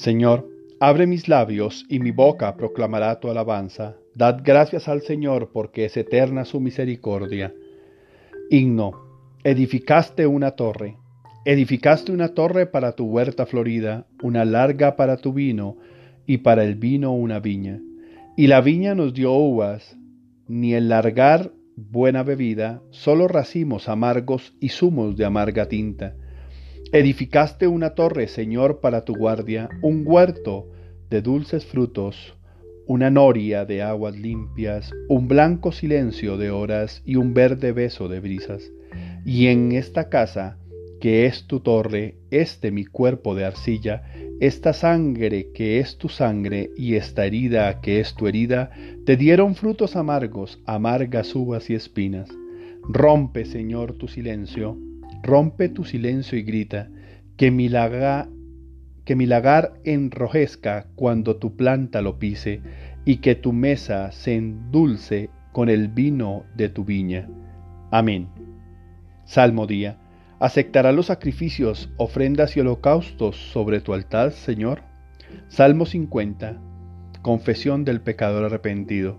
Señor, abre mis labios y mi boca proclamará tu alabanza. Dad gracias al Señor porque es eterna su misericordia. Himno, edificaste una torre. Edificaste una torre para tu huerta florida, una larga para tu vino, y para el vino una viña. Y la viña nos dio uvas, ni el largar buena bebida, solo racimos amargos y zumos de amarga tinta. Edificaste una torre, Señor, para tu guardia, un huerto de dulces frutos, una noria de aguas limpias, un blanco silencio de horas y un verde beso de brisas. Y en esta casa, que es tu torre, este mi cuerpo de arcilla, esta sangre que es tu sangre y esta herida que es tu herida, te dieron frutos amargos, amargas uvas y espinas. Rompe, Señor, tu silencio, Rompe tu silencio y grita, que mi, que lagar enrojezca cuando tu planta lo pise, y que tu mesa se endulce con el vino de tu viña. Amén. Salmo día. ¿Aceptará los sacrificios, ofrendas y holocaustos sobre tu altar, Señor? Salmo 50. Confesión del pecador arrepentido.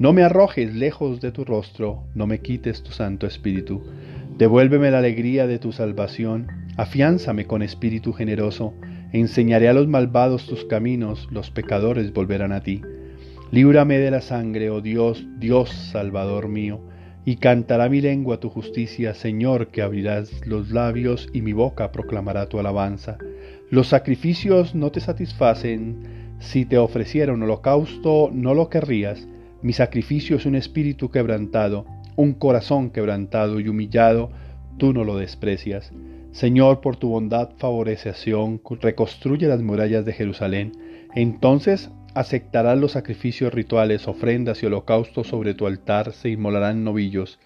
no me arrojes lejos de tu rostro, no me quites tu Santo Espíritu. Devuélveme la alegría de tu salvación, afiánzame con espíritu generoso, enseñaré a los malvados tus caminos, los pecadores volverán a ti. Líbrame de la sangre, oh Dios, Dios Salvador mío, y cantará mi lengua tu justicia, Señor, que abrirás los labios y mi boca proclamará tu alabanza. Los sacrificios no te satisfacen, si te ofreciera un holocausto no lo querrías, mi sacrificio es un espíritu quebrantado, un corazón quebrantado y humillado, tú no lo desprecias. Señor, por tu bondad favorece a reconstruye las murallas de Jerusalén. Entonces aceptarás los sacrificios rituales, ofrendas y holocaustos sobre tu altar, se inmolarán novillos.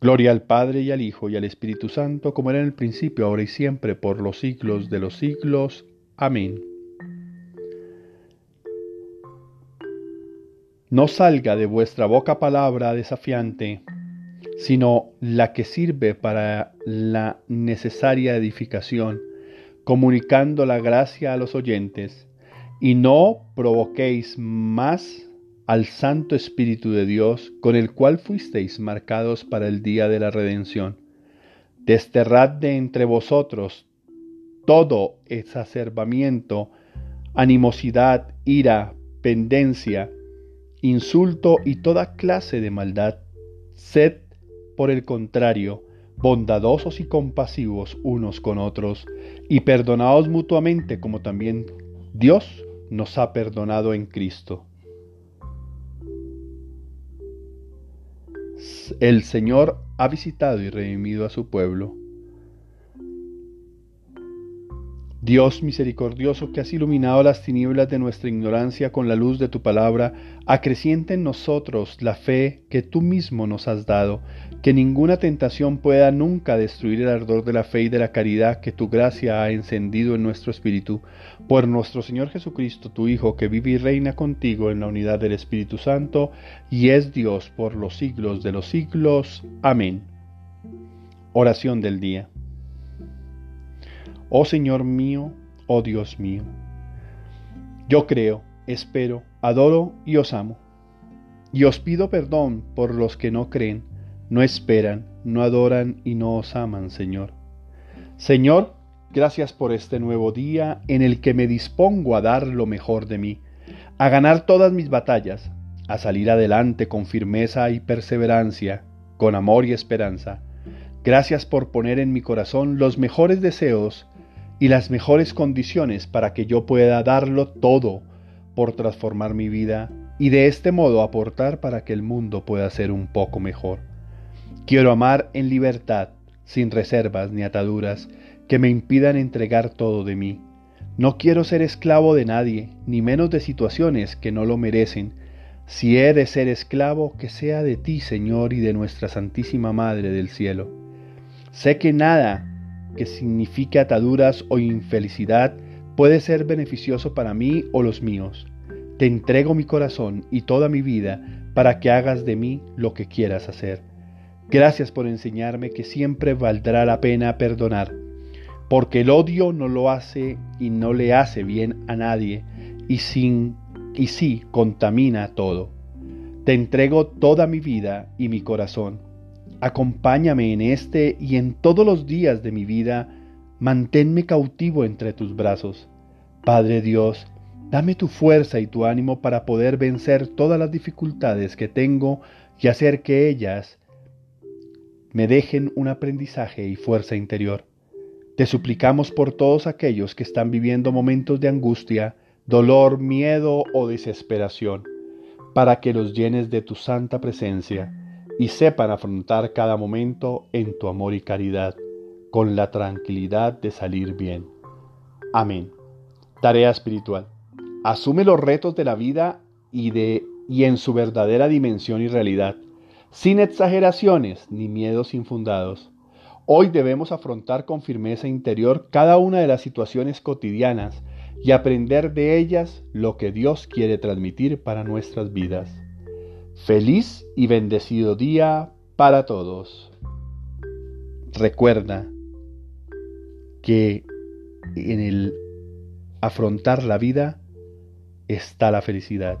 Gloria al Padre y al Hijo y al Espíritu Santo, como era en el principio, ahora y siempre, por los siglos de los siglos. Amén. No salga de vuestra boca palabra desafiante, sino la que sirve para la necesaria edificación, comunicando la gracia a los oyentes, y no provoquéis más al Santo Espíritu de Dios, con el cual fuisteis marcados para el día de la redención. Desterrad de entre vosotros todo exacerbamiento, animosidad, ira, pendencia, insulto y toda clase de maldad. Sed, por el contrario, bondadosos y compasivos unos con otros, y perdonaos mutuamente como también Dios nos ha perdonado en Cristo. El Señor ha visitado y redimido a su pueblo Dios misericordioso que has iluminado las tinieblas de nuestra ignorancia con la luz de tu palabra, acreciente en nosotros la fe que tú mismo nos has dado, que ninguna tentación pueda nunca destruir el ardor de la fe y de la caridad que tu gracia ha encendido en nuestro espíritu, por nuestro Señor Jesucristo, tu Hijo, que vive y reina contigo en la unidad del Espíritu Santo, y es Dios por los siglos de los siglos. Amén. Oración del día. Oh Señor mío, oh Dios mío. Yo creo, espero, adoro y os amo. Y os pido perdón por los que no creen, no esperan, no adoran y no os aman, Señor. Señor, gracias por este nuevo día en el que me dispongo a dar lo mejor de mí, a ganar todas mis batallas, a salir adelante con firmeza y perseverancia, con amor y esperanza. Gracias por poner en mi corazón los mejores deseos y las mejores condiciones para que yo pueda darlo todo por transformar mi vida y de este modo aportar para que el mundo pueda ser un poco mejor. Quiero amar en libertad, sin reservas ni ataduras que me impidan entregar todo de mí. No quiero ser esclavo de nadie, ni menos de situaciones que no lo merecen. Si he de ser esclavo, que sea de ti, Señor, y de nuestra Santísima Madre del Cielo. Sé que nada que signifique ataduras o infelicidad puede ser beneficioso para mí o los míos. Te entrego mi corazón y toda mi vida para que hagas de mí lo que quieras hacer. Gracias por enseñarme que siempre valdrá la pena perdonar, porque el odio no lo hace y no le hace bien a nadie y sin y sí contamina todo. Te entrego toda mi vida y mi corazón. Acompáñame en este y en todos los días de mi vida. Manténme cautivo entre tus brazos. Padre Dios, dame tu fuerza y tu ánimo para poder vencer todas las dificultades que tengo y hacer que ellas me dejen un aprendizaje y fuerza interior. Te suplicamos por todos aquellos que están viviendo momentos de angustia, dolor, miedo o desesperación, para que los llenes de tu santa presencia y sepan afrontar cada momento en tu amor y caridad, con la tranquilidad de salir bien. Amén. Tarea espiritual. Asume los retos de la vida y, de, y en su verdadera dimensión y realidad sin exageraciones ni miedos infundados. Hoy debemos afrontar con firmeza interior cada una de las situaciones cotidianas y aprender de ellas lo que Dios quiere transmitir para nuestras vidas. Feliz y bendecido día para todos. Recuerda que en el afrontar la vida está la felicidad.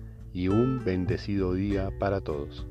y un bendecido día para todos.